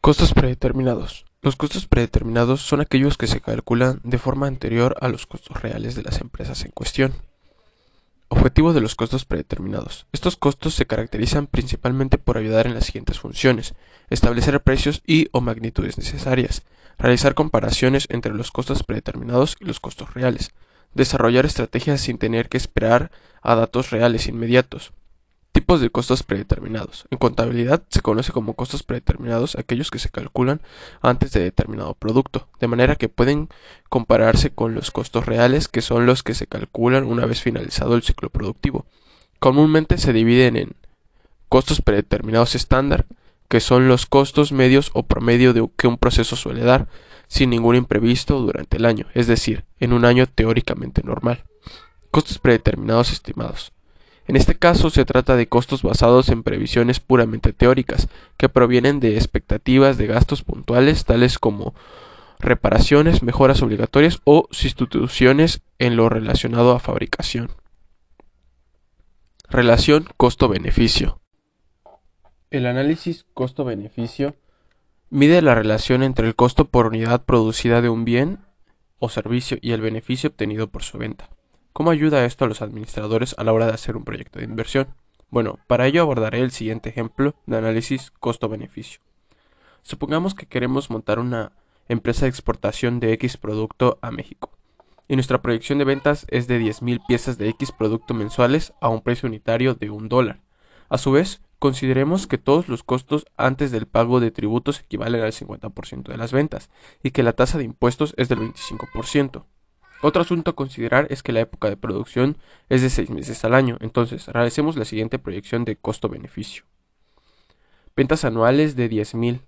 Costos predeterminados. Los costos predeterminados son aquellos que se calculan de forma anterior a los costos reales de las empresas en cuestión. Objetivo de los costos predeterminados. Estos costos se caracterizan principalmente por ayudar en las siguientes funciones. Establecer precios y o magnitudes necesarias. Realizar comparaciones entre los costos predeterminados y los costos reales. Desarrollar estrategias sin tener que esperar a datos reales inmediatos. Tipos de costos predeterminados. En contabilidad se conoce como costos predeterminados aquellos que se calculan antes de determinado producto, de manera que pueden compararse con los costos reales, que son los que se calculan una vez finalizado el ciclo productivo. Comúnmente se dividen en costos predeterminados estándar, que son los costos medios o promedio de que un proceso suele dar, sin ningún imprevisto durante el año, es decir, en un año teóricamente normal. Costos predeterminados estimados en este caso se trata de costos basados en previsiones puramente teóricas, que provienen de expectativas de gastos puntuales tales como reparaciones, mejoras obligatorias o sustituciones en lo relacionado a fabricación. Relación costo-beneficio. El análisis costo-beneficio mide la relación entre el costo por unidad producida de un bien o servicio y el beneficio obtenido por su venta. ¿Cómo ayuda esto a los administradores a la hora de hacer un proyecto de inversión? Bueno, para ello abordaré el siguiente ejemplo de análisis costo-beneficio. Supongamos que queremos montar una empresa de exportación de X producto a México y nuestra proyección de ventas es de 10.000 piezas de X producto mensuales a un precio unitario de un dólar. A su vez, consideremos que todos los costos antes del pago de tributos equivalen al 50% de las ventas y que la tasa de impuestos es del 25%. Otro asunto a considerar es que la época de producción es de 6 meses al año, entonces realicemos la siguiente proyección de costo-beneficio. Ventas anuales de 10.000,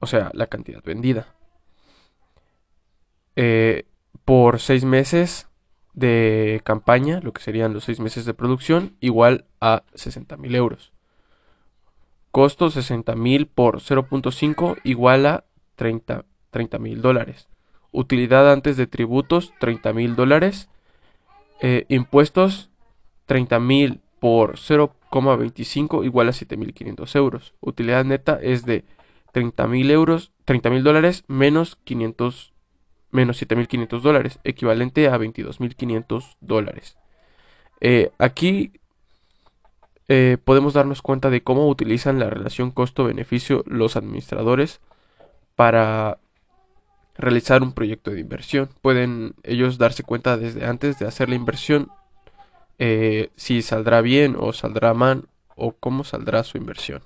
o sea, la cantidad vendida. Eh, por 6 meses de campaña, lo que serían los 6 meses de producción, igual a 60.000 euros. Costo 60.000 por 0.5 igual a 30 mil dólares utilidad antes de tributos 30 mil dólares, eh, impuestos 30 mil por 0,25 igual a 7.500 euros. Utilidad neta es de 30 mil euros, 30 mil dólares menos 500 menos 7.500 dólares, equivalente a 22.500 dólares. Eh, aquí eh, podemos darnos cuenta de cómo utilizan la relación costo-beneficio los administradores para realizar un proyecto de inversión. Pueden ellos darse cuenta desde antes de hacer la inversión eh, si saldrá bien o saldrá mal o cómo saldrá su inversión.